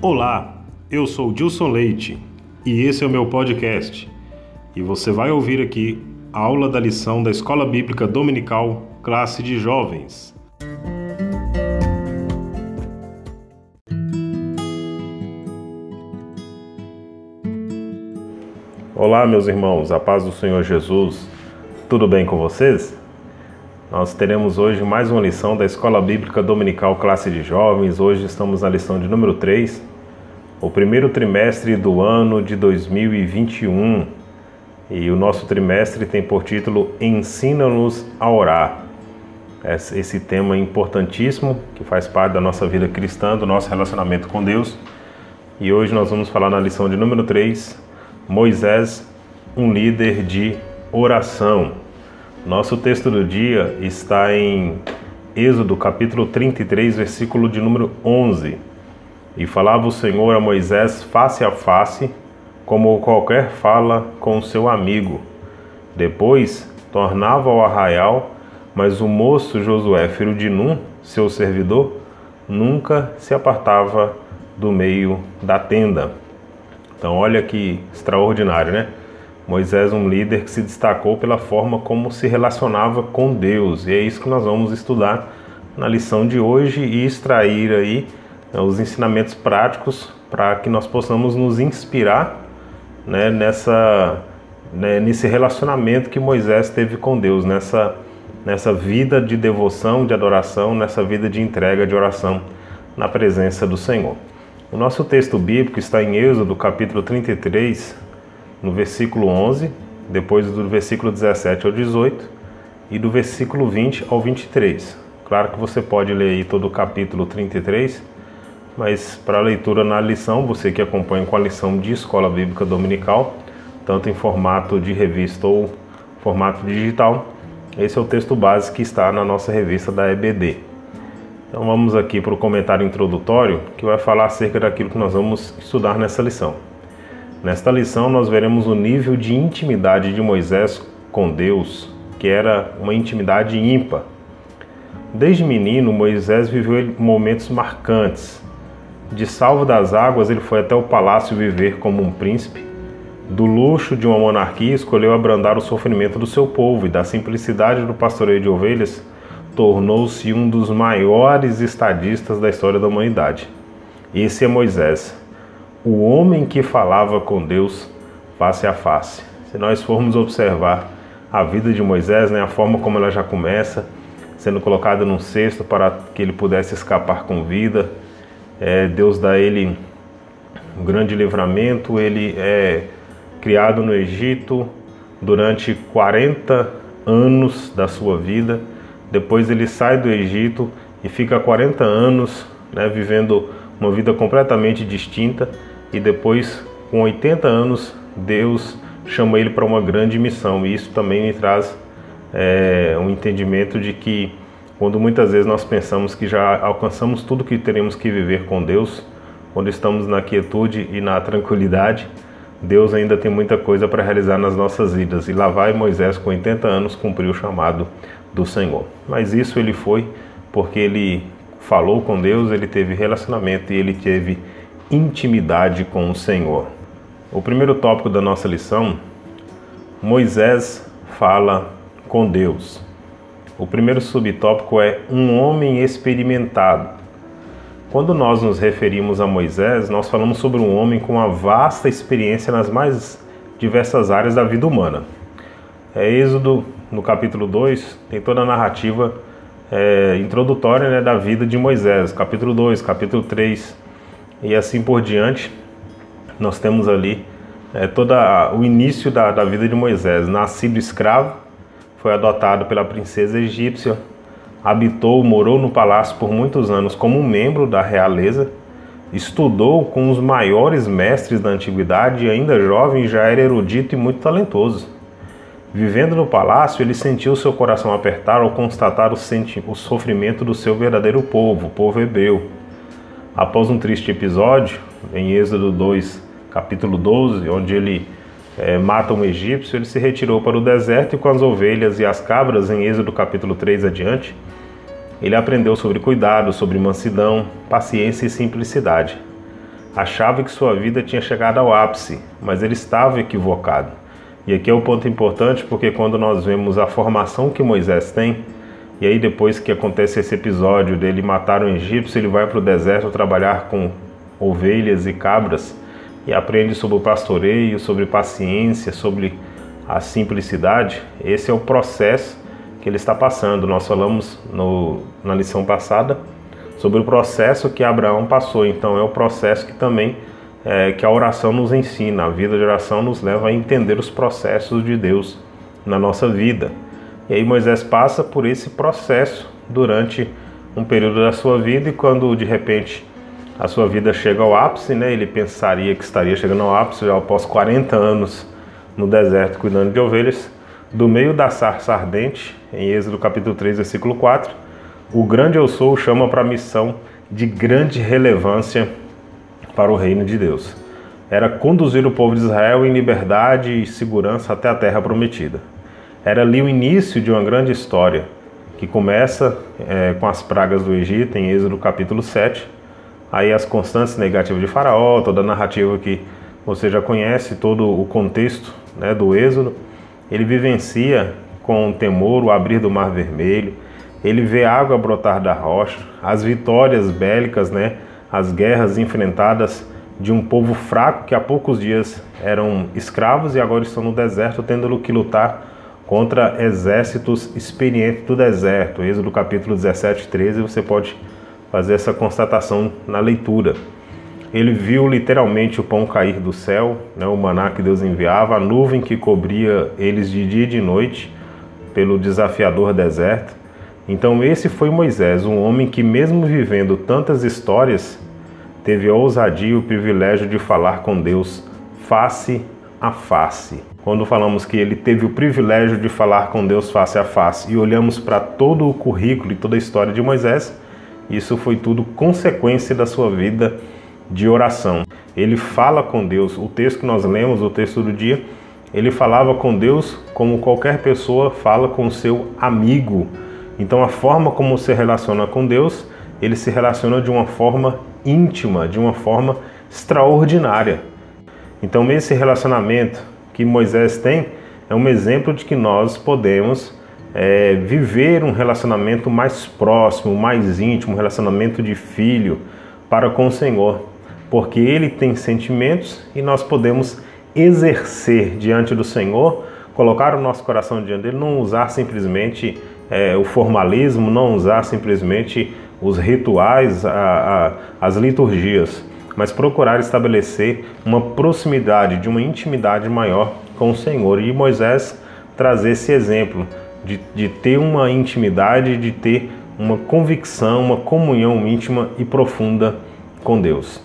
Olá, eu sou Dilson Leite e esse é o meu podcast. E você vai ouvir aqui a aula da lição da Escola Bíblica Dominical, classe de jovens. Olá, meus irmãos, a paz do Senhor Jesus. Tudo bem com vocês? Nós teremos hoje mais uma lição da Escola Bíblica Dominical Classe de Jovens. Hoje estamos na lição de número 3, o primeiro trimestre do ano de 2021. E o nosso trimestre tem por título Ensina-nos a orar. Esse tema importantíssimo que faz parte da nossa vida cristã, do nosso relacionamento com Deus. E hoje nós vamos falar na lição de número 3, Moisés, um líder de oração. Nosso texto do dia está em Êxodo capítulo 33, versículo de número 11. E falava o Senhor a Moisés face a face, como qualquer fala com seu amigo. Depois tornava ao arraial, mas o moço Josué, filho de Num, seu servidor, nunca se apartava do meio da tenda. Então, olha que extraordinário, né? Moisés, um líder que se destacou pela forma como se relacionava com Deus. E é isso que nós vamos estudar na lição de hoje e extrair aí né, os ensinamentos práticos para que nós possamos nos inspirar né, nessa, né, nesse relacionamento que Moisés teve com Deus, nessa, nessa vida de devoção, de adoração, nessa vida de entrega, de oração na presença do Senhor. O nosso texto bíblico está em Êxodo, capítulo 33, no versículo 11, depois do versículo 17 ao 18 e do versículo 20 ao 23. Claro que você pode ler aí todo o capítulo 33, mas para leitura na lição, você que acompanha com a lição de Escola Bíblica Dominical, tanto em formato de revista ou formato digital, esse é o texto base que está na nossa revista da EBD. Então vamos aqui para o comentário introdutório que vai falar acerca daquilo que nós vamos estudar nessa lição. Nesta lição, nós veremos o nível de intimidade de Moisés com Deus, que era uma intimidade ímpar. Desde menino, Moisés viveu momentos marcantes. De salvo das águas, ele foi até o palácio viver como um príncipe. Do luxo de uma monarquia, escolheu abrandar o sofrimento do seu povo e da simplicidade do pastoreio de ovelhas, tornou-se um dos maiores estadistas da história da humanidade. Esse é Moisés, o homem que falava com Deus face a face. Se nós formos observar a vida de Moisés, né, a forma como ela já começa, sendo colocada num cesto para que ele pudesse escapar com vida, é, Deus dá a ele um grande livramento, ele é criado no Egito durante 40 anos da sua vida, depois ele sai do Egito e fica 40 anos né, vivendo uma vida completamente distinta e depois, com 80 anos, Deus chama ele para uma grande missão. E isso também me traz é, um entendimento de que, quando muitas vezes nós pensamos que já alcançamos tudo que teremos que viver com Deus, quando estamos na quietude e na tranquilidade, Deus ainda tem muita coisa para realizar nas nossas vidas. E lá vai Moisés, com 80 anos, cumprir o chamado do Senhor. Mas isso ele foi porque ele falou com Deus, ele teve relacionamento e ele teve intimidade com o Senhor. O primeiro tópico da nossa lição, Moisés fala com Deus. O primeiro subtópico é um homem experimentado. Quando nós nos referimos a Moisés, nós falamos sobre um homem com uma vasta experiência nas mais diversas áreas da vida humana. É Êxodo, no capítulo 2, tem toda a narrativa é, introdutória né, da vida de Moisés. Capítulo 2, capítulo 3, e assim por diante. Nós temos ali é, todo o início da, da vida de Moisés. Nascido escravo, foi adotado pela princesa egípcia, habitou, morou no palácio por muitos anos como membro da realeza, estudou com os maiores mestres da antiguidade e ainda jovem já era erudito e muito talentoso. Vivendo no palácio, ele sentiu seu coração apertar ao constatar o, o sofrimento do seu verdadeiro povo, o povo hebreu Após um triste episódio, em Êxodo 2, capítulo 12, onde ele é, mata um egípcio, ele se retirou para o deserto e com as ovelhas e as cabras, em Êxodo capítulo 3 adiante, ele aprendeu sobre cuidado, sobre mansidão, paciência e simplicidade. achava que sua vida tinha chegado ao ápice, mas ele estava equivocado. E aqui é o ponto importante porque quando nós vemos a formação que Moisés tem, e aí depois que acontece esse episódio dele matar um egípcio, ele vai para o deserto trabalhar com ovelhas e cabras e aprende sobre o pastoreio, sobre paciência, sobre a simplicidade. Esse é o processo que ele está passando. Nós falamos no, na lição passada sobre o processo que Abraão passou. Então é o processo que também é, que a oração nos ensina. A vida de oração nos leva a entender os processos de Deus na nossa vida. E aí Moisés passa por esse processo durante um período da sua vida e quando de repente a sua vida chega ao ápice, né? Ele pensaria que estaria chegando ao ápice já após 40 anos no deserto cuidando de ovelhas. Do meio da sarça ardente, em Êxodo capítulo 3, versículo 4, o grande eu sou chama para a missão de grande relevância para o reino de Deus. Era conduzir o povo de Israel em liberdade e segurança até a terra prometida. Era ali o início de uma grande história que começa é, com as pragas do Egito, em Êxodo capítulo 7, aí as constantes negativas de Faraó, toda a narrativa que você já conhece, todo o contexto né, do Êxodo, ele vivencia com temor o abrir do Mar Vermelho, ele vê água brotar da rocha, as vitórias bélicas, né, as guerras enfrentadas de um povo fraco que há poucos dias eram escravos e agora estão no deserto tendo que lutar contra exércitos experientes do deserto. Êxodo capítulo 17, 13, você pode fazer essa constatação na leitura. Ele viu literalmente o pão cair do céu, né, o maná que Deus enviava, a nuvem que cobria eles de dia e de noite pelo desafiador deserto. Então, esse foi Moisés, um homem que, mesmo vivendo tantas histórias, teve a ousadia e o privilégio de falar com Deus face a face. Quando falamos que ele teve o privilégio de falar com Deus face a face e olhamos para todo o currículo e toda a história de Moisés, isso foi tudo consequência da sua vida de oração. Ele fala com Deus. O texto que nós lemos, o texto do dia, ele falava com Deus como qualquer pessoa fala com seu amigo. Então a forma como se relaciona com Deus, ele se relaciona de uma forma íntima, de uma forma extraordinária. Então esse relacionamento que Moisés tem é um exemplo de que nós podemos é, viver um relacionamento mais próximo, mais íntimo, um relacionamento de filho para com o Senhor. Porque Ele tem sentimentos e nós podemos exercer diante do Senhor, colocar o nosso coração diante dele, não usar simplesmente é, o formalismo, não usar simplesmente os rituais, a, a, as liturgias, mas procurar estabelecer uma proximidade, de uma intimidade maior com o Senhor. E Moisés trazer esse exemplo de, de ter uma intimidade, de ter uma convicção, uma comunhão íntima e profunda com Deus.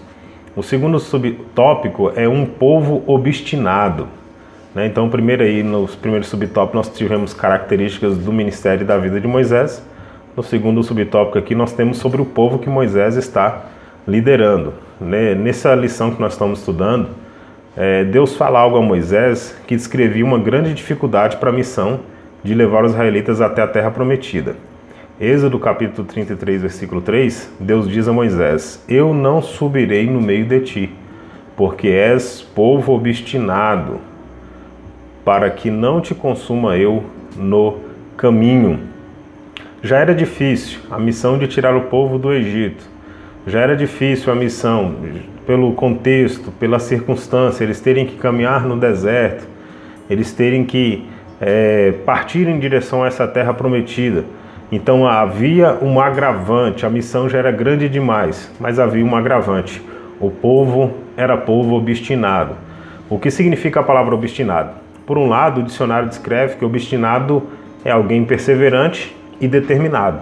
O segundo subtópico é um povo obstinado. Né? Então, primeiro aí, nos primeiros subtópicos, nós tivemos características do ministério e da vida de Moisés. No segundo subtópico aqui, nós temos sobre o povo que Moisés está liderando. Né? Nessa lição que nós estamos estudando, é, Deus fala algo a Moisés que descrevia uma grande dificuldade para a missão de levar os israelitas até a terra prometida. Êxodo capítulo 33, versículo 3, Deus diz a Moisés: Eu não subirei no meio de ti, porque és povo obstinado, para que não te consuma eu no caminho. Já era difícil a missão de tirar o povo do Egito. Já era difícil a missão, pelo contexto, pela circunstância, eles terem que caminhar no deserto, eles terem que é, partir em direção a essa terra prometida. Então havia um agravante, a missão já era grande demais, mas havia um agravante. O povo era povo obstinado. O que significa a palavra obstinado? Por um lado, o dicionário descreve que obstinado é alguém perseverante e determinado.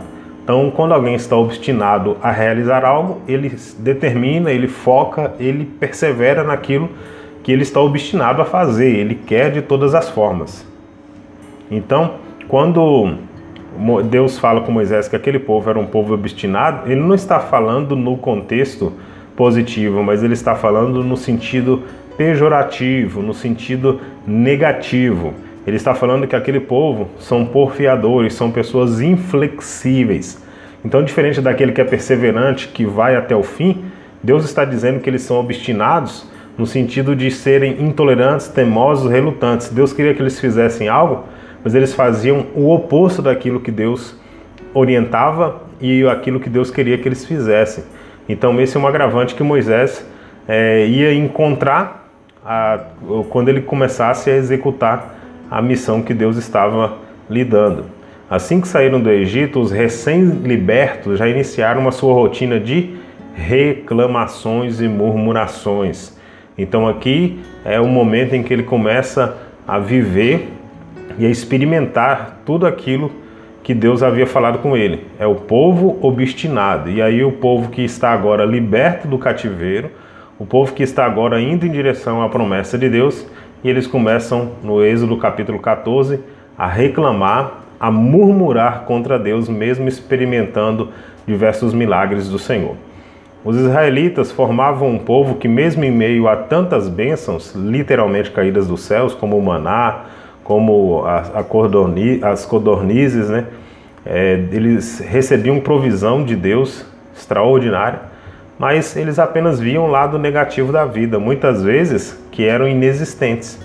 Então, quando alguém está obstinado a realizar algo, ele determina, ele foca, ele persevera naquilo que ele está obstinado a fazer, ele quer de todas as formas. Então, quando Deus fala com Moisés que aquele povo era um povo obstinado, ele não está falando no contexto positivo, mas ele está falando no sentido pejorativo, no sentido negativo. Ele está falando que aquele povo são porfiadores, são pessoas inflexíveis. Então, diferente daquele que é perseverante, que vai até o fim, Deus está dizendo que eles são obstinados no sentido de serem intolerantes, temosos, relutantes. Deus queria que eles fizessem algo, mas eles faziam o oposto daquilo que Deus orientava e aquilo que Deus queria que eles fizessem. Então, esse é um agravante que Moisés é, ia encontrar a, quando ele começasse a executar a missão que Deus estava lhe dando. Assim que saíram do Egito, os recém-libertos já iniciaram uma sua rotina de reclamações e murmurações. Então aqui é o momento em que ele começa a viver e a experimentar tudo aquilo que Deus havia falado com ele. É o povo obstinado. E aí o povo que está agora liberto do cativeiro, o povo que está agora indo em direção à promessa de Deus, e eles começam no Êxodo capítulo 14 a reclamar, a murmurar contra Deus, mesmo experimentando diversos milagres do Senhor. Os israelitas formavam um povo que, mesmo em meio a tantas bênçãos, literalmente caídas dos céus, como o maná, como a, a as codornizes, né? É, eles recebiam provisão de Deus extraordinária, mas eles apenas viam o lado negativo da vida, muitas vezes que eram inexistentes,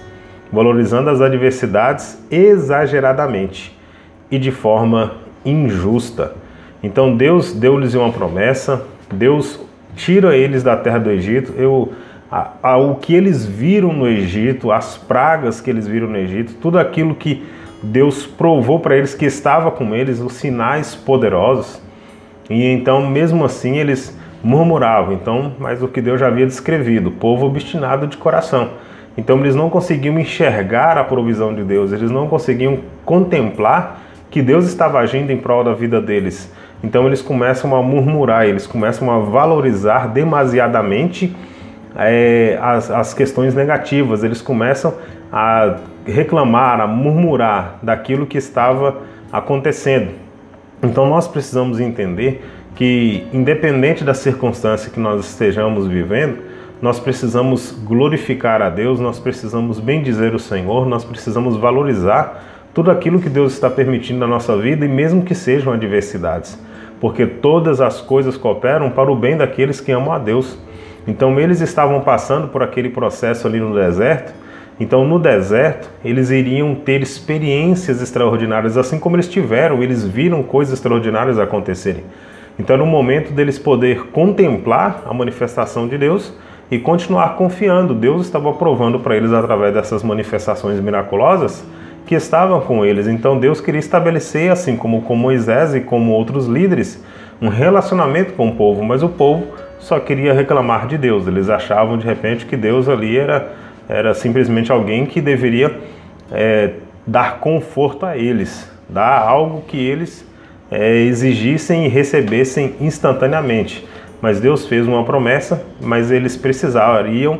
valorizando as adversidades exageradamente e de forma injusta. Então Deus deu-lhes uma promessa, Deus tira eles da terra do Egito. Eu, a, a, o que eles viram no Egito, as pragas que eles viram no Egito, tudo aquilo que Deus provou para eles que estava com eles, os sinais poderosos. E então, mesmo assim, eles murmuravam. Então, mas o que Deus já havia descrevido, povo obstinado de coração. Então, eles não conseguiam enxergar a provisão de Deus, eles não conseguiam contemplar que Deus estava agindo em prol da vida deles. Então eles começam a murmurar, eles começam a valorizar demasiadamente é, as, as questões negativas, eles começam a reclamar, a murmurar daquilo que estava acontecendo. Então nós precisamos entender que, independente da circunstância que nós estejamos vivendo, nós precisamos glorificar a Deus, nós precisamos bendizer o Senhor, nós precisamos valorizar tudo aquilo que Deus está permitindo na nossa vida e mesmo que sejam adversidades, porque todas as coisas cooperam para o bem daqueles que amam a Deus. Então eles estavam passando por aquele processo ali no deserto. Então no deserto eles iriam ter experiências extraordinárias, assim como eles tiveram, eles viram coisas extraordinárias acontecerem. Então no momento deles poder contemplar a manifestação de Deus e continuar confiando, Deus estava provando para eles através dessas manifestações miraculosas que estavam com eles. Então Deus queria estabelecer, assim como com Moisés e como outros líderes, um relacionamento com o povo, mas o povo só queria reclamar de Deus. Eles achavam de repente que Deus ali era, era simplesmente alguém que deveria é, dar conforto a eles, dar algo que eles é, exigissem e recebessem instantaneamente. Mas Deus fez uma promessa, mas eles precisariam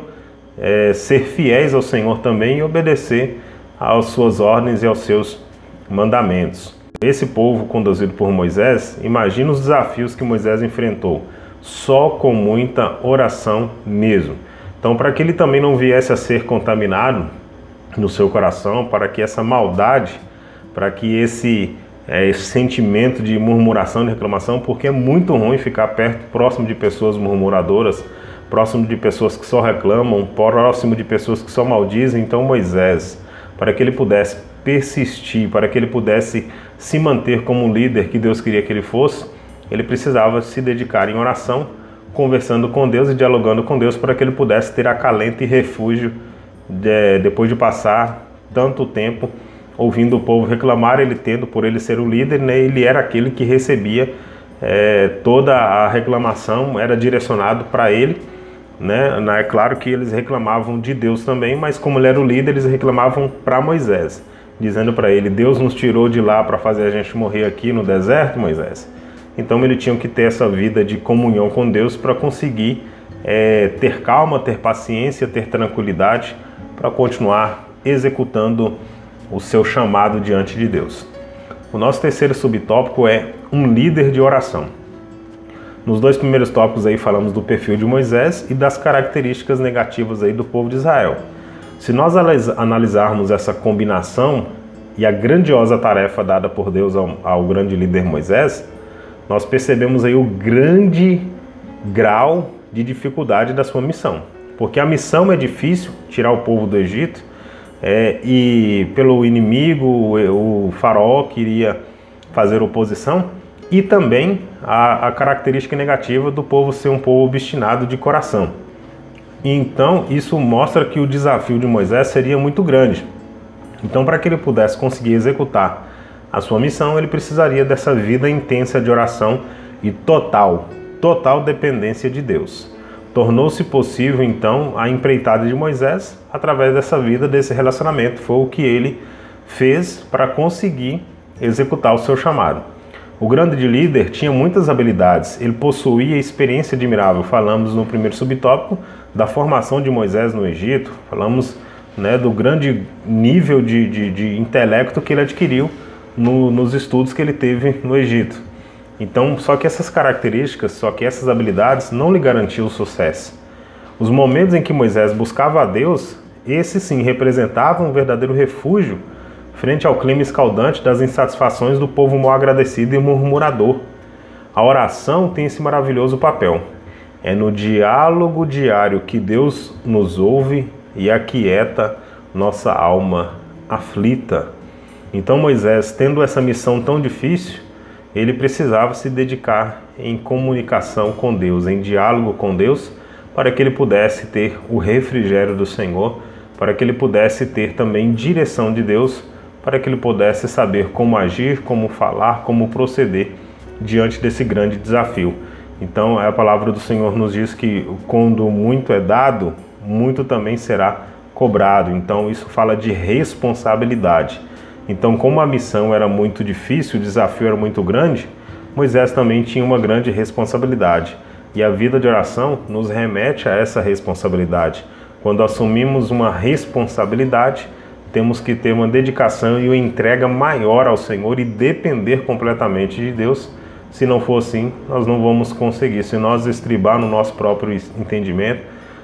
é, ser fiéis ao Senhor também e obedecer às suas ordens e aos seus mandamentos. Esse povo conduzido por Moisés, imagina os desafios que Moisés enfrentou, só com muita oração mesmo. Então, para que ele também não viesse a ser contaminado no seu coração, para que essa maldade, para que esse, é, esse sentimento de murmuração, de reclamação, porque é muito ruim ficar perto, próximo de pessoas murmuradoras, próximo de pessoas que só reclamam, próximo de pessoas que só maldizem. Então, Moisés para que ele pudesse persistir, para que ele pudesse se manter como um líder que Deus queria que ele fosse, ele precisava se dedicar em oração, conversando com Deus e dialogando com Deus para que ele pudesse ter acalento e refúgio de, depois de passar tanto tempo ouvindo o povo reclamar, ele tendo por ele ser o líder, né, ele era aquele que recebia é, toda a reclamação, era direcionado para ele né? É claro que eles reclamavam de Deus também, mas como ele era o líder, eles reclamavam para Moisés, dizendo para ele: Deus nos tirou de lá para fazer a gente morrer aqui no deserto, Moisés. Então ele tinha que ter essa vida de comunhão com Deus para conseguir é, ter calma, ter paciência, ter tranquilidade para continuar executando o seu chamado diante de Deus. O nosso terceiro subtópico é um líder de oração. Nos dois primeiros tópicos aí falamos do perfil de Moisés e das características negativas aí do povo de Israel. Se nós analisarmos essa combinação e a grandiosa tarefa dada por Deus ao, ao grande líder Moisés, nós percebemos aí o grande grau de dificuldade da sua missão. Porque a missão é difícil, tirar o povo do Egito, é, e pelo inimigo, o, o faraó queria fazer oposição, e também a, a, característica negativa do povo ser um povo obstinado de coração. Então, isso mostra que o desafio de Moisés seria muito grande. Então, para que ele pudesse conseguir executar a sua missão, ele precisaria dessa vida intensa de oração e total, total dependência de Deus. Tornou-se possível então a empreitada de Moisés através dessa vida, desse relacionamento. Foi o que ele fez para conseguir executar o seu chamado. O grande líder tinha muitas habilidades, ele possuía experiência admirável. Falamos no primeiro subtópico da formação de Moisés no Egito, falamos né, do grande nível de, de, de intelecto que ele adquiriu no, nos estudos que ele teve no Egito. Então, só que essas características, só que essas habilidades não lhe garantiam sucesso. Os momentos em que Moisés buscava a Deus, esses sim representavam um verdadeiro refúgio frente ao clima escaldante das insatisfações do povo mal agradecido e murmurador. A oração tem esse maravilhoso papel. É no diálogo diário que Deus nos ouve e aquieta nossa alma aflita. Então Moisés, tendo essa missão tão difícil, ele precisava se dedicar em comunicação com Deus, em diálogo com Deus, para que ele pudesse ter o refrigério do Senhor, para que ele pudesse ter também direção de Deus, para que ele pudesse saber como agir, como falar, como proceder diante desse grande desafio. Então, a palavra do Senhor nos diz que quando muito é dado, muito também será cobrado. Então, isso fala de responsabilidade. Então, como a missão era muito difícil, o desafio era muito grande, Moisés também tinha uma grande responsabilidade. E a vida de oração nos remete a essa responsabilidade. Quando assumimos uma responsabilidade, temos que ter uma dedicação e uma entrega maior ao Senhor e depender completamente de Deus. Se não for assim, nós não vamos conseguir. Se nós estribar no nosso próprio entendimento,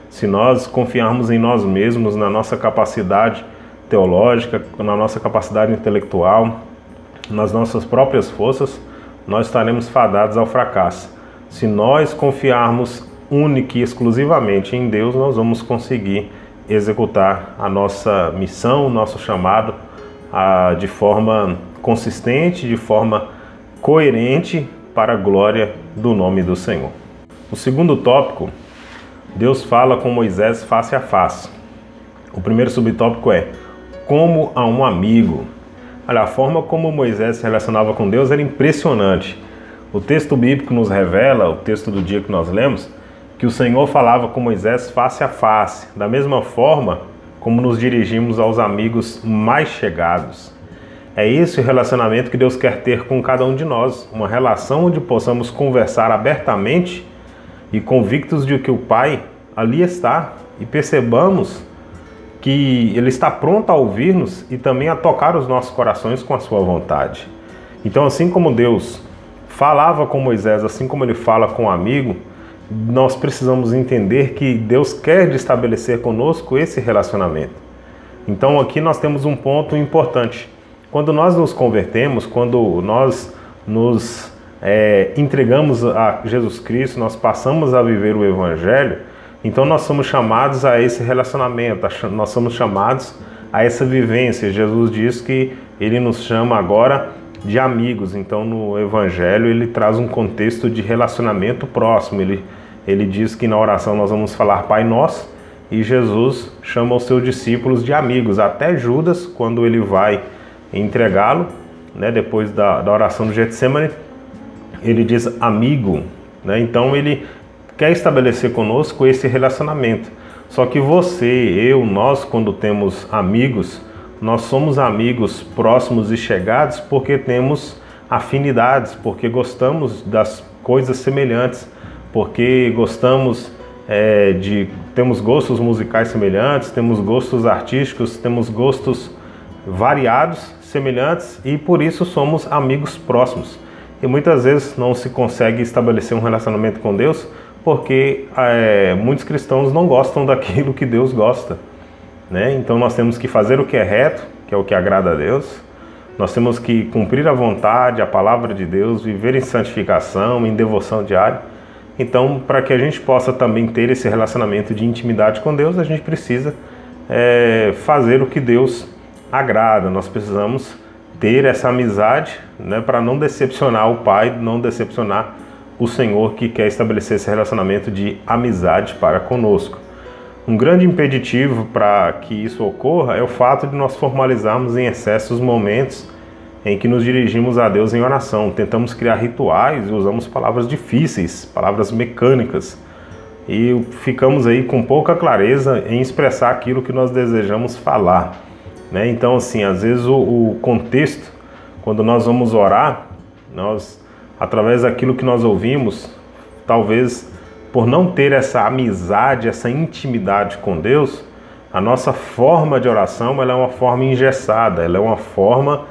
se nós confiarmos em nós mesmos, na nossa capacidade teológica, na nossa capacidade intelectual, nas nossas próprias forças, nós estaremos fadados ao fracasso. Se nós confiarmos única e exclusivamente em Deus, nós vamos conseguir executar a nossa missão, o nosso chamado a, de forma consistente, de forma coerente para a glória do nome do Senhor. O segundo tópico, Deus fala com Moisés face a face. O primeiro subtópico é como a um amigo. Olha, a forma como Moisés se relacionava com Deus era impressionante. O texto bíblico nos revela, o texto do dia que nós lemos, que o Senhor falava com Moisés face a face, da mesma forma como nos dirigimos aos amigos mais chegados. É esse o relacionamento que Deus quer ter com cada um de nós, uma relação onde possamos conversar abertamente e convictos de que o Pai ali está e percebamos que Ele está pronto a ouvir-nos e também a tocar os nossos corações com a Sua vontade. Então, assim como Deus falava com Moisés, assim como Ele fala com um amigo, nós precisamos entender que Deus quer estabelecer conosco esse relacionamento. Então, aqui nós temos um ponto importante. Quando nós nos convertemos, quando nós nos é, entregamos a Jesus Cristo, nós passamos a viver o Evangelho então nós somos chamados a esse relacionamento, nós somos chamados a essa vivência. Jesus diz que ele nos chama agora de amigos. Então no evangelho ele traz um contexto de relacionamento próximo. Ele ele diz que na oração nós vamos falar Pai Nosso e Jesus chama os seus discípulos de amigos. Até Judas, quando ele vai entregá-lo, né, depois da, da oração do Getsemane, ele diz amigo. Né? Então ele quer estabelecer conosco esse relacionamento. Só que você, eu, nós, quando temos amigos, nós somos amigos próximos e chegados porque temos afinidades, porque gostamos das coisas semelhantes, porque gostamos é, de. temos gostos musicais semelhantes, temos gostos artísticos, temos gostos variados, semelhantes e por isso somos amigos próximos. E muitas vezes não se consegue estabelecer um relacionamento com Deus porque é, muitos cristãos não gostam daquilo que Deus gosta. Né? Então nós temos que fazer o que é reto, que é o que agrada a Deus. Nós temos que cumprir a vontade, a palavra de Deus, viver em santificação, em devoção diária. Então, para que a gente possa também ter esse relacionamento de intimidade com Deus, a gente precisa é, fazer o que Deus agrada. Nós precisamos ter essa amizade né, para não decepcionar o Pai, não decepcionar o Senhor que quer estabelecer esse relacionamento de amizade para conosco. Um grande impeditivo para que isso ocorra é o fato de nós formalizarmos em excesso os momentos em que nos dirigimos a Deus em oração. Tentamos criar rituais e usamos palavras difíceis, palavras mecânicas, e ficamos aí com pouca clareza em expressar aquilo que nós desejamos falar. Né? Então, assim, às vezes o, o contexto, quando nós vamos orar, nós, através daquilo que nós ouvimos, talvez por não ter essa amizade, essa intimidade com Deus, a nossa forma de oração ela é uma forma engessada, ela é uma forma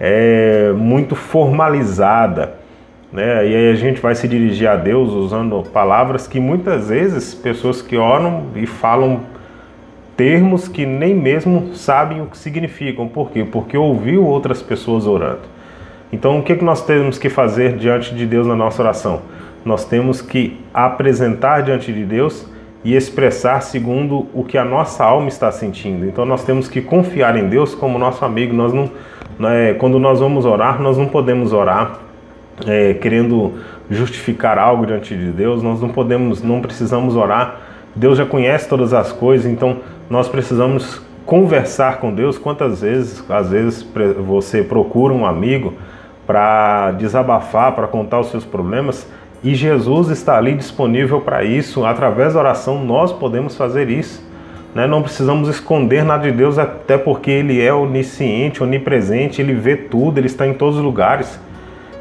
é, muito formalizada. Né? E aí a gente vai se dirigir a Deus usando palavras que muitas vezes pessoas que oram e falam termos que nem mesmo sabem o que significam. Por quê? Porque ouviu outras pessoas orando. Então, o que, que nós temos que fazer diante de Deus na nossa oração? Nós temos que apresentar diante de Deus e expressar segundo o que a nossa alma está sentindo. Então, nós temos que confiar em Deus como nosso amigo. Nós não, é, quando nós vamos orar, nós não podemos orar é, querendo justificar algo diante de Deus. Nós não podemos, não precisamos orar. Deus já conhece todas as coisas, então nós precisamos conversar com Deus. Quantas vezes, às vezes, você procura um amigo para desabafar, para contar os seus problemas, e Jesus está ali disponível para isso. Através da oração, nós podemos fazer isso. Né? Não precisamos esconder nada de Deus, até porque Ele é onisciente, onipresente, Ele vê tudo, Ele está em todos os lugares.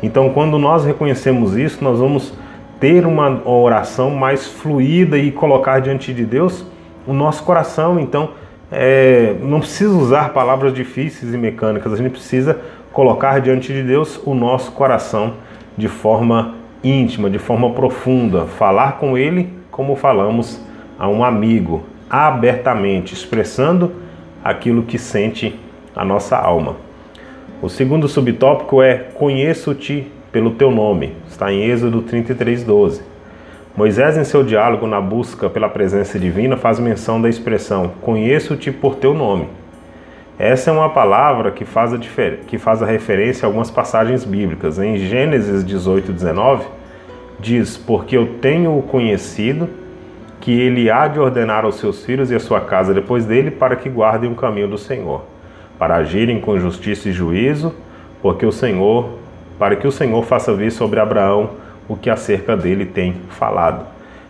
Então, quando nós reconhecemos isso, nós vamos ter uma oração mais fluida e colocar diante de Deus o nosso coração. Então, é, não precisa usar palavras difíceis e mecânicas, a gente precisa colocar diante de Deus o nosso coração de forma íntima, de forma profunda, falar com Ele como falamos a um amigo, abertamente, expressando aquilo que sente a nossa alma. O segundo subtópico é Conheço-te pelo teu nome, está em Êxodo 33, 12. Moisés, em seu diálogo na busca pela presença divina, faz menção da expressão Conheço-te por teu nome. Essa é uma palavra que faz, a que faz a referência a algumas passagens bíblicas. Em Gênesis 18, 19, diz: Porque eu tenho o conhecido que ele há de ordenar aos seus filhos e à sua casa depois dele para que guardem o caminho do Senhor, para agirem com justiça e juízo, porque o Senhor, para que o Senhor faça vir sobre Abraão o que acerca dele tem falado.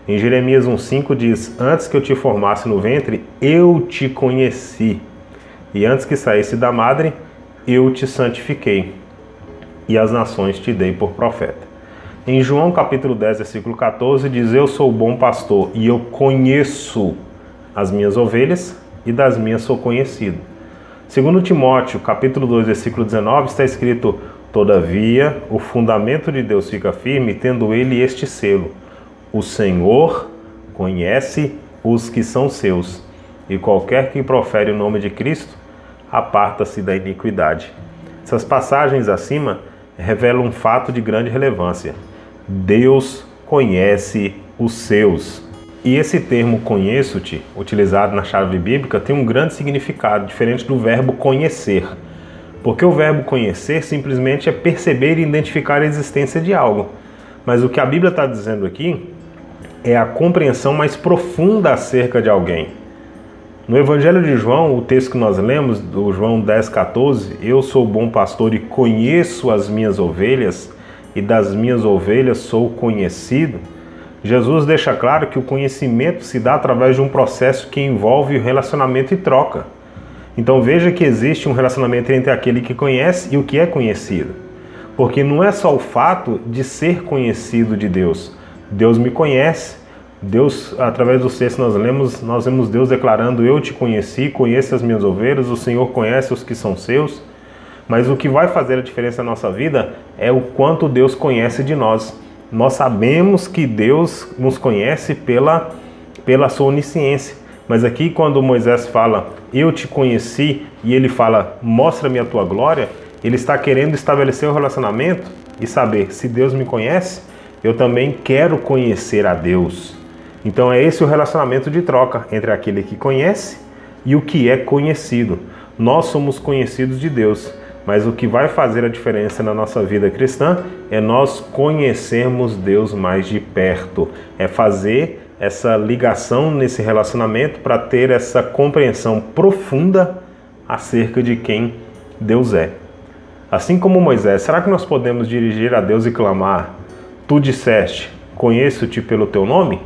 Em Jeremias 1,5 diz: Antes que eu te formasse no ventre, eu te conheci, e antes que saísse da madre, eu te santifiquei, e as nações te dei por profeta. Em João capítulo 10, versículo 14, diz: Eu sou o bom pastor, e eu conheço as minhas ovelhas, e das minhas sou conhecido. Segundo Timóteo, capítulo 2, versículo 19, está escrito: Todavia, o fundamento de Deus fica firme, tendo ele este selo: O Senhor conhece os que são seus, e qualquer que profere o nome de Cristo aparta-se da iniquidade. Essas passagens acima revelam um fato de grande relevância. Deus conhece os seus. E esse termo conheço-te, utilizado na chave bíblica, tem um grande significado, diferente do verbo conhecer. Porque o verbo conhecer simplesmente é perceber e identificar a existência de algo. Mas o que a Bíblia está dizendo aqui é a compreensão mais profunda acerca de alguém. No Evangelho de João, o texto que nós lemos, do João 10,14, eu sou bom pastor e conheço as minhas ovelhas, e das minhas ovelhas sou conhecido. Jesus deixa claro que o conhecimento se dá através de um processo que envolve relacionamento e troca. Então veja que existe um relacionamento entre aquele que conhece e o que é conhecido. Porque não é só o fato de ser conhecido de Deus. Deus me conhece. Deus, através do texto nós lemos, nós vemos Deus declarando: Eu te conheci, conheço as minhas ovelhas, o Senhor conhece os que são seus. Mas o que vai fazer a diferença na nossa vida é o quanto Deus conhece de nós. Nós sabemos que Deus nos conhece pela, pela sua onisciência. Mas aqui, quando Moisés fala, eu te conheci, e ele fala, mostra-me a tua glória, ele está querendo estabelecer o um relacionamento e saber se Deus me conhece, eu também quero conhecer a Deus. Então é esse o relacionamento de troca entre aquele que conhece e o que é conhecido. Nós somos conhecidos de Deus, mas o que vai fazer a diferença na nossa vida cristã é nós conhecermos Deus mais de perto, é fazer essa ligação nesse relacionamento para ter essa compreensão profunda acerca de quem Deus é. Assim como Moisés, será que nós podemos dirigir a Deus e clamar: Tu disseste, conheço-te pelo teu nome?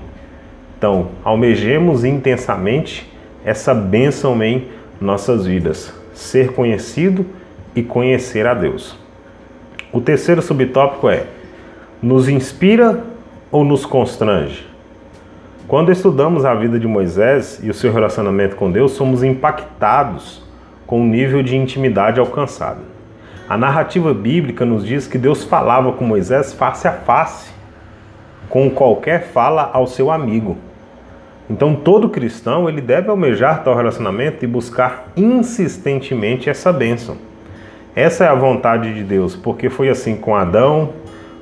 Então, almejemos intensamente essa bênção em nossas vidas, ser conhecido e conhecer a Deus. O terceiro subtópico é: nos inspira ou nos constrange? Quando estudamos a vida de Moisés e o seu relacionamento com Deus, somos impactados com o nível de intimidade alcançado. A narrativa bíblica nos diz que Deus falava com Moisés face a face, com qualquer fala ao seu amigo. Então todo cristão ele deve almejar tal relacionamento e buscar insistentemente essa bênção. Essa é a vontade de Deus, porque foi assim com Adão,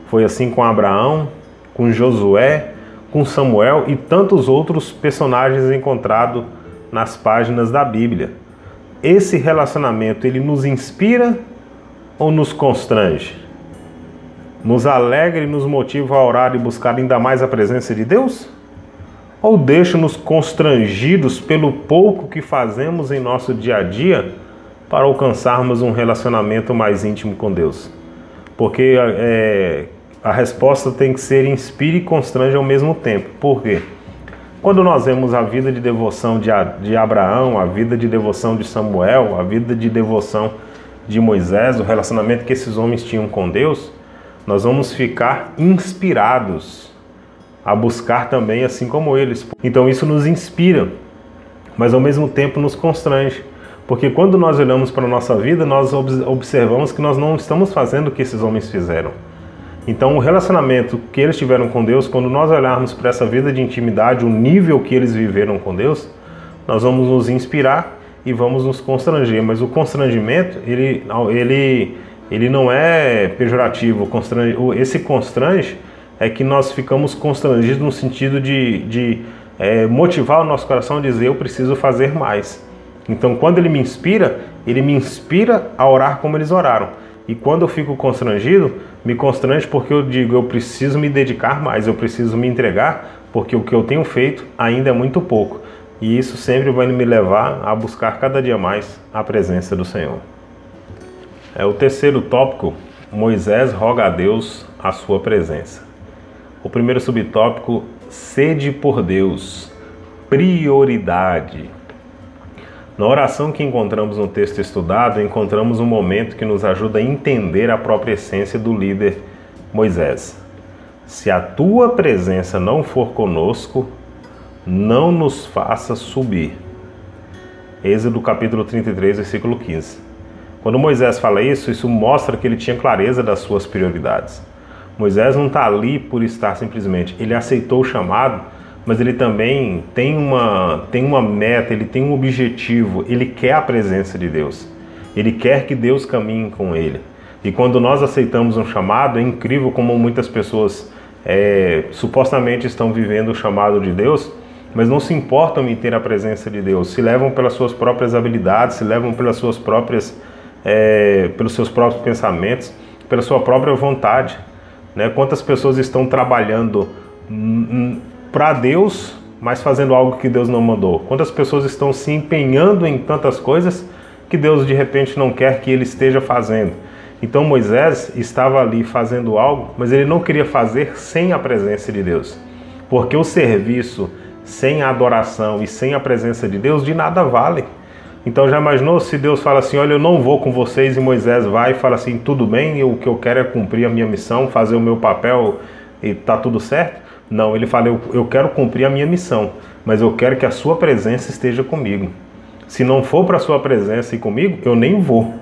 foi assim com Abraão, com Josué, com Samuel e tantos outros personagens encontrados nas páginas da Bíblia. Esse relacionamento ele nos inspira ou nos constrange? Nos alegra e nos motiva a orar e buscar ainda mais a presença de Deus? Ou deixa-nos constrangidos pelo pouco que fazemos em nosso dia a dia para alcançarmos um relacionamento mais íntimo com Deus? Porque é, a resposta tem que ser inspire e constrange ao mesmo tempo. Por quê? Quando nós vemos a vida de devoção de, de Abraão, a vida de devoção de Samuel, a vida de devoção de Moisés, o relacionamento que esses homens tinham com Deus, nós vamos ficar inspirados a buscar também assim como eles. Então isso nos inspira, mas ao mesmo tempo nos constrange. Porque quando nós olhamos para a nossa vida, nós observamos que nós não estamos fazendo o que esses homens fizeram. Então, o relacionamento que eles tiveram com Deus, quando nós olharmos para essa vida de intimidade, o nível que eles viveram com Deus, nós vamos nos inspirar e vamos nos constranger. Mas o constrangimento, ele, ele, ele não é pejorativo. Esse constrange é que nós ficamos constrangidos no sentido de, de é, motivar o nosso coração a dizer eu preciso fazer mais. Então, quando ele me inspira, ele me inspira a orar como eles oraram. E quando eu fico constrangido, me constrange porque eu digo eu preciso me dedicar mais, eu preciso me entregar, porque o que eu tenho feito ainda é muito pouco. E isso sempre vai me levar a buscar cada dia mais a presença do Senhor. É o terceiro tópico, Moisés roga a Deus a sua presença. O primeiro subtópico, sede por Deus, prioridade. Na oração que encontramos no texto estudado, encontramos um momento que nos ajuda a entender a própria essência do líder Moisés. Se a tua presença não for conosco, não nos faça subir. Êxodo capítulo 33, versículo 15. Quando Moisés fala isso, isso mostra que ele tinha clareza das suas prioridades. Moisés não está ali por estar simplesmente. Ele aceitou o chamado, mas ele também tem uma, tem uma meta, ele tem um objetivo, ele quer a presença de Deus. Ele quer que Deus caminhe com ele. E quando nós aceitamos um chamado, é incrível como muitas pessoas é, supostamente estão vivendo o chamado de Deus, mas não se importam em ter a presença de Deus. Se levam pelas suas próprias habilidades, se levam pelas suas próprias, é, pelos seus próprios pensamentos, pela sua própria vontade. Né? Quantas pessoas estão trabalhando para Deus, mas fazendo algo que Deus não mandou? Quantas pessoas estão se empenhando em tantas coisas que Deus de repente não quer que ele esteja fazendo? Então Moisés estava ali fazendo algo, mas ele não queria fazer sem a presença de Deus. Porque o serviço sem a adoração e sem a presença de Deus de nada vale. Então já imaginou se Deus fala assim: Olha, eu não vou com vocês, e Moisés vai e fala assim: Tudo bem, o que eu quero é cumprir a minha missão, fazer o meu papel e tá tudo certo? Não, ele fala: eu, eu quero cumprir a minha missão, mas eu quero que a sua presença esteja comigo. Se não for para a sua presença e comigo, eu nem vou.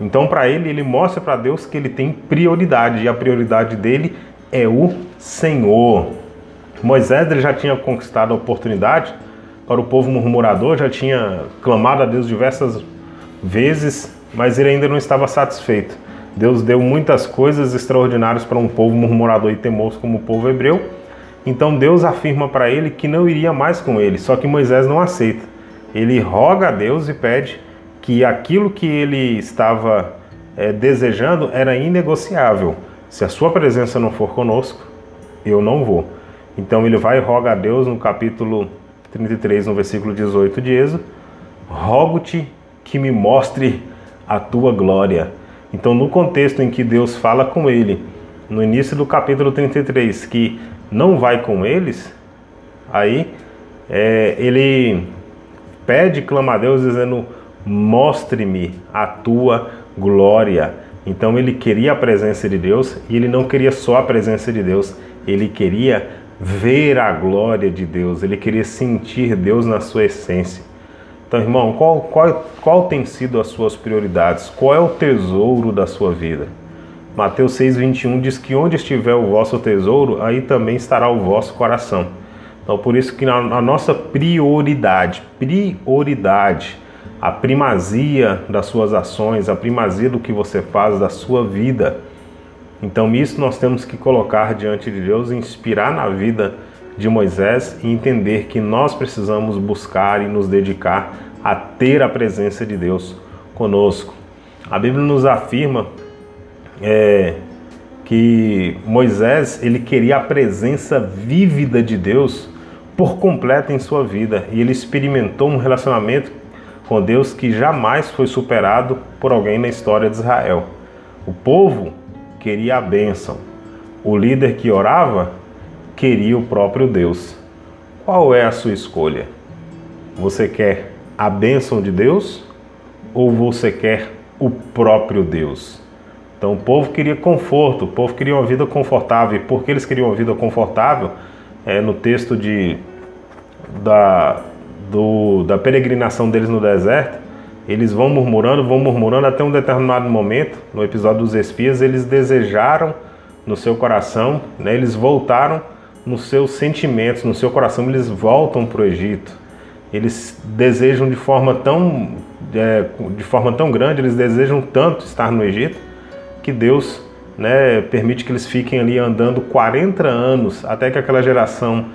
Então, para ele, ele mostra para Deus que ele tem prioridade e a prioridade dele é o Senhor. Moisés já tinha conquistado a oportunidade para o povo murmurador, já tinha clamado a Deus diversas vezes, mas ele ainda não estava satisfeito. Deus deu muitas coisas extraordinárias para um povo murmurador e temoso como o povo hebreu. Então Deus afirma para ele que não iria mais com ele, só que Moisés não aceita. Ele roga a Deus e pede que aquilo que ele estava é, desejando era inegociável. Se a sua presença não for conosco, eu não vou. Então ele vai e roga a Deus no capítulo 33, no versículo 18 de Êxodo: Rogo-te que me mostre a tua glória. Então, no contexto em que Deus fala com ele, no início do capítulo 33, que não vai com eles, aí é, ele pede, clama a Deus, dizendo: Mostre-me a tua glória. Então, ele queria a presença de Deus e ele não queria só a presença de Deus, ele queria ver a glória de Deus, ele queria sentir Deus na sua essência. Então, irmão, qual, qual, qual tem sido as suas prioridades? Qual é o tesouro da sua vida? Mateus 6,21 diz que onde estiver o vosso tesouro, aí também estará o vosso coração. Então, por isso que a, nossa prioridade, prioridade, a primazia das suas ações, a primazia do que você faz, da sua vida, então, isso nós temos que colocar diante de Deus, inspirar na vida de Moisés e entender que nós precisamos buscar e nos dedicar a ter a presença de Deus conosco. A Bíblia nos afirma é, que Moisés ele queria a presença vívida de Deus por completo em sua vida e ele experimentou um relacionamento com Deus que jamais foi superado por alguém na história de Israel. O povo queria a bênção. O líder que orava queria o próprio Deus. Qual é a sua escolha? Você quer a bênção de Deus ou você quer o próprio Deus? Então o povo queria conforto, o povo queria uma vida confortável. E porque eles queriam uma vida confortável, é, no texto de, da, do, da peregrinação deles no deserto, eles vão murmurando, vão murmurando até um determinado momento, no episódio dos espias, eles desejaram no seu coração, né, eles voltaram nos seus sentimentos, no seu coração, eles voltam para o Egito. Eles desejam de forma tão é, de forma tão grande, eles desejam tanto estar no Egito, que Deus né, permite que eles fiquem ali andando 40 anos até que aquela geração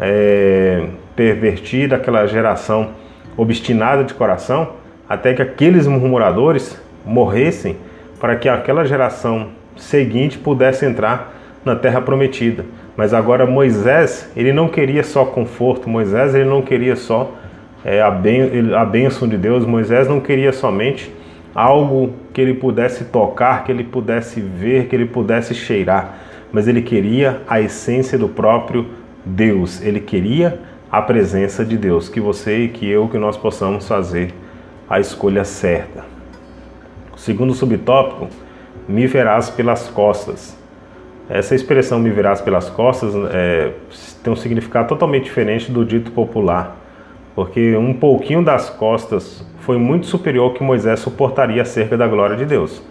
é, pervertida, aquela geração obstinada de coração, até que aqueles murmuradores morressem, para que aquela geração seguinte pudesse entrar na terra prometida. Mas agora Moisés, ele não queria só conforto, Moisés ele não queria só é, a, ben, a bênção de Deus, Moisés não queria somente algo que ele pudesse tocar, que ele pudesse ver, que ele pudesse cheirar, mas ele queria a essência do próprio Deus, ele queria a presença de Deus, que você e que eu, que nós possamos fazer a escolha certa. O segundo subtópico, me verás pelas costas. Essa expressão me verás pelas costas é, tem um significado totalmente diferente do dito popular, porque um pouquinho das costas foi muito superior ao que Moisés suportaria acerca da glória de Deus,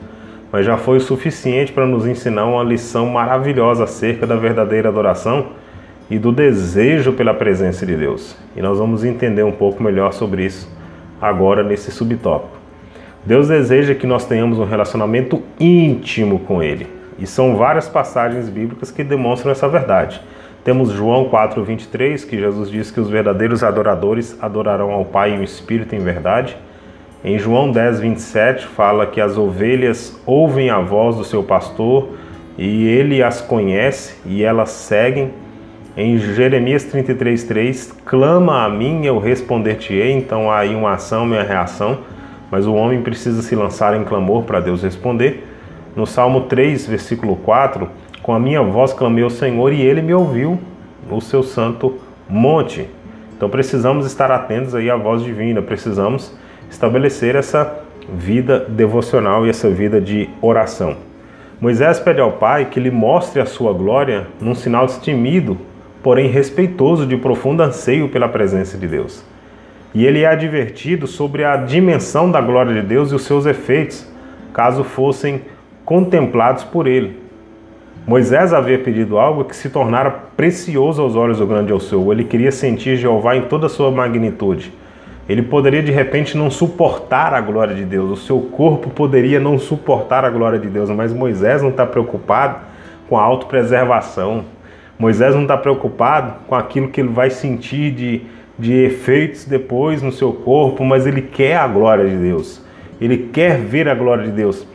mas já foi o suficiente para nos ensinar uma lição maravilhosa acerca da verdadeira adoração e do desejo pela presença de Deus. E nós vamos entender um pouco melhor sobre isso agora nesse subtópico. Deus deseja que nós tenhamos um relacionamento íntimo com Ele. E são várias passagens bíblicas que demonstram essa verdade. Temos João 4,23, que Jesus diz que os verdadeiros adoradores adorarão ao Pai e o Espírito em verdade. Em João 10, 27, fala que as ovelhas ouvem a voz do seu pastor e ele as conhece e elas seguem. Em Jeremias 33:3, clama a mim, eu responder-te-ei. Então há aí uma ação, uma reação, mas o homem precisa se lançar em clamor para Deus responder. No Salmo 3, versículo 4, com a minha voz clamei ao Senhor e ele me ouviu no seu santo monte. Então precisamos estar atentos aí à voz divina, precisamos estabelecer essa vida devocional e essa vida de oração. Moisés pede ao Pai que lhe mostre a sua glória num sinal destemido porém respeitoso de profundo anseio pela presença de Deus. E ele é advertido sobre a dimensão da glória de Deus e os seus efeitos, caso fossem contemplados por ele. Moisés havia pedido algo que se tornara precioso aos olhos do grande Eu Sou. Ele queria sentir Jeová em toda a sua magnitude. Ele poderia de repente não suportar a glória de Deus, o seu corpo poderia não suportar a glória de Deus, mas Moisés não está preocupado com a autopreservação. Moisés não está preocupado com aquilo que ele vai sentir de, de efeitos depois no seu corpo, mas ele quer a glória de Deus. Ele quer ver a glória de Deus.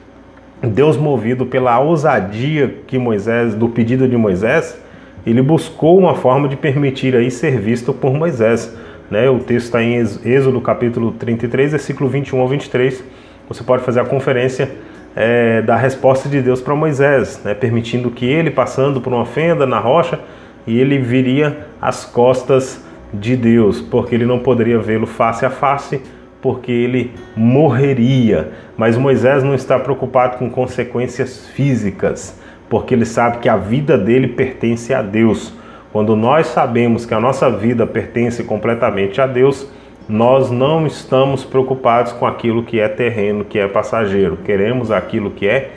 Deus movido pela ousadia que Moisés, do pedido de Moisés, ele buscou uma forma de permitir aí ser visto por Moisés. Né? O texto está em Êxodo capítulo 33, versículo 21 ao 23. Você pode fazer a conferência é, da resposta de Deus para Moisés, né? permitindo que ele, passando por uma fenda na rocha, e ele viria às costas de Deus, porque ele não poderia vê-lo face a face, porque ele morreria. Mas Moisés não está preocupado com consequências físicas, porque ele sabe que a vida dele pertence a Deus. Quando nós sabemos que a nossa vida pertence completamente a Deus, nós não estamos preocupados com aquilo que é terreno, que é passageiro. Queremos aquilo que é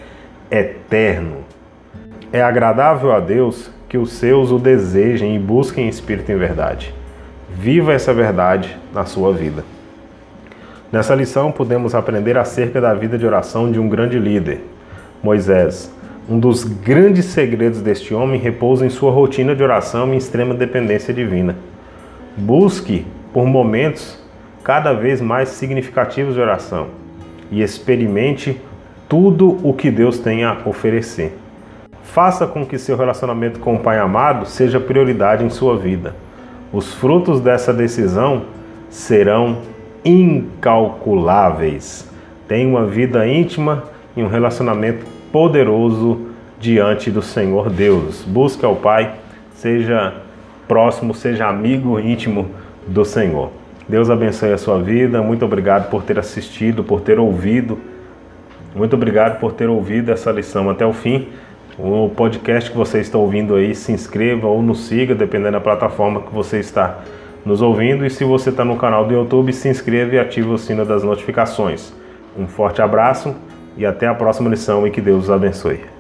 eterno. É agradável a Deus que os seus o desejem e busquem espírito em verdade. Viva essa verdade na sua vida. Nessa lição, podemos aprender acerca da vida de oração de um grande líder, Moisés. Um dos grandes segredos deste homem repousa em sua rotina de oração e extrema dependência divina. Busque, por momentos, cada vez mais significativos de oração e experimente tudo o que Deus tem a oferecer. Faça com que seu relacionamento com o Pai amado seja prioridade em sua vida. Os frutos dessa decisão serão incalculáveis. Tenha uma vida íntima e um relacionamento poderoso diante do Senhor Deus. Busque ao Pai, seja próximo, seja amigo íntimo do Senhor. Deus abençoe a sua vida. Muito obrigado por ter assistido, por ter ouvido. Muito obrigado por ter ouvido essa lição até o fim. O podcast que você está ouvindo aí, se inscreva ou nos siga, dependendo da plataforma que você está nos ouvindo. E se você está no canal do YouTube, se inscreva e ative o sino das notificações. Um forte abraço e até a próxima lição e que Deus os abençoe.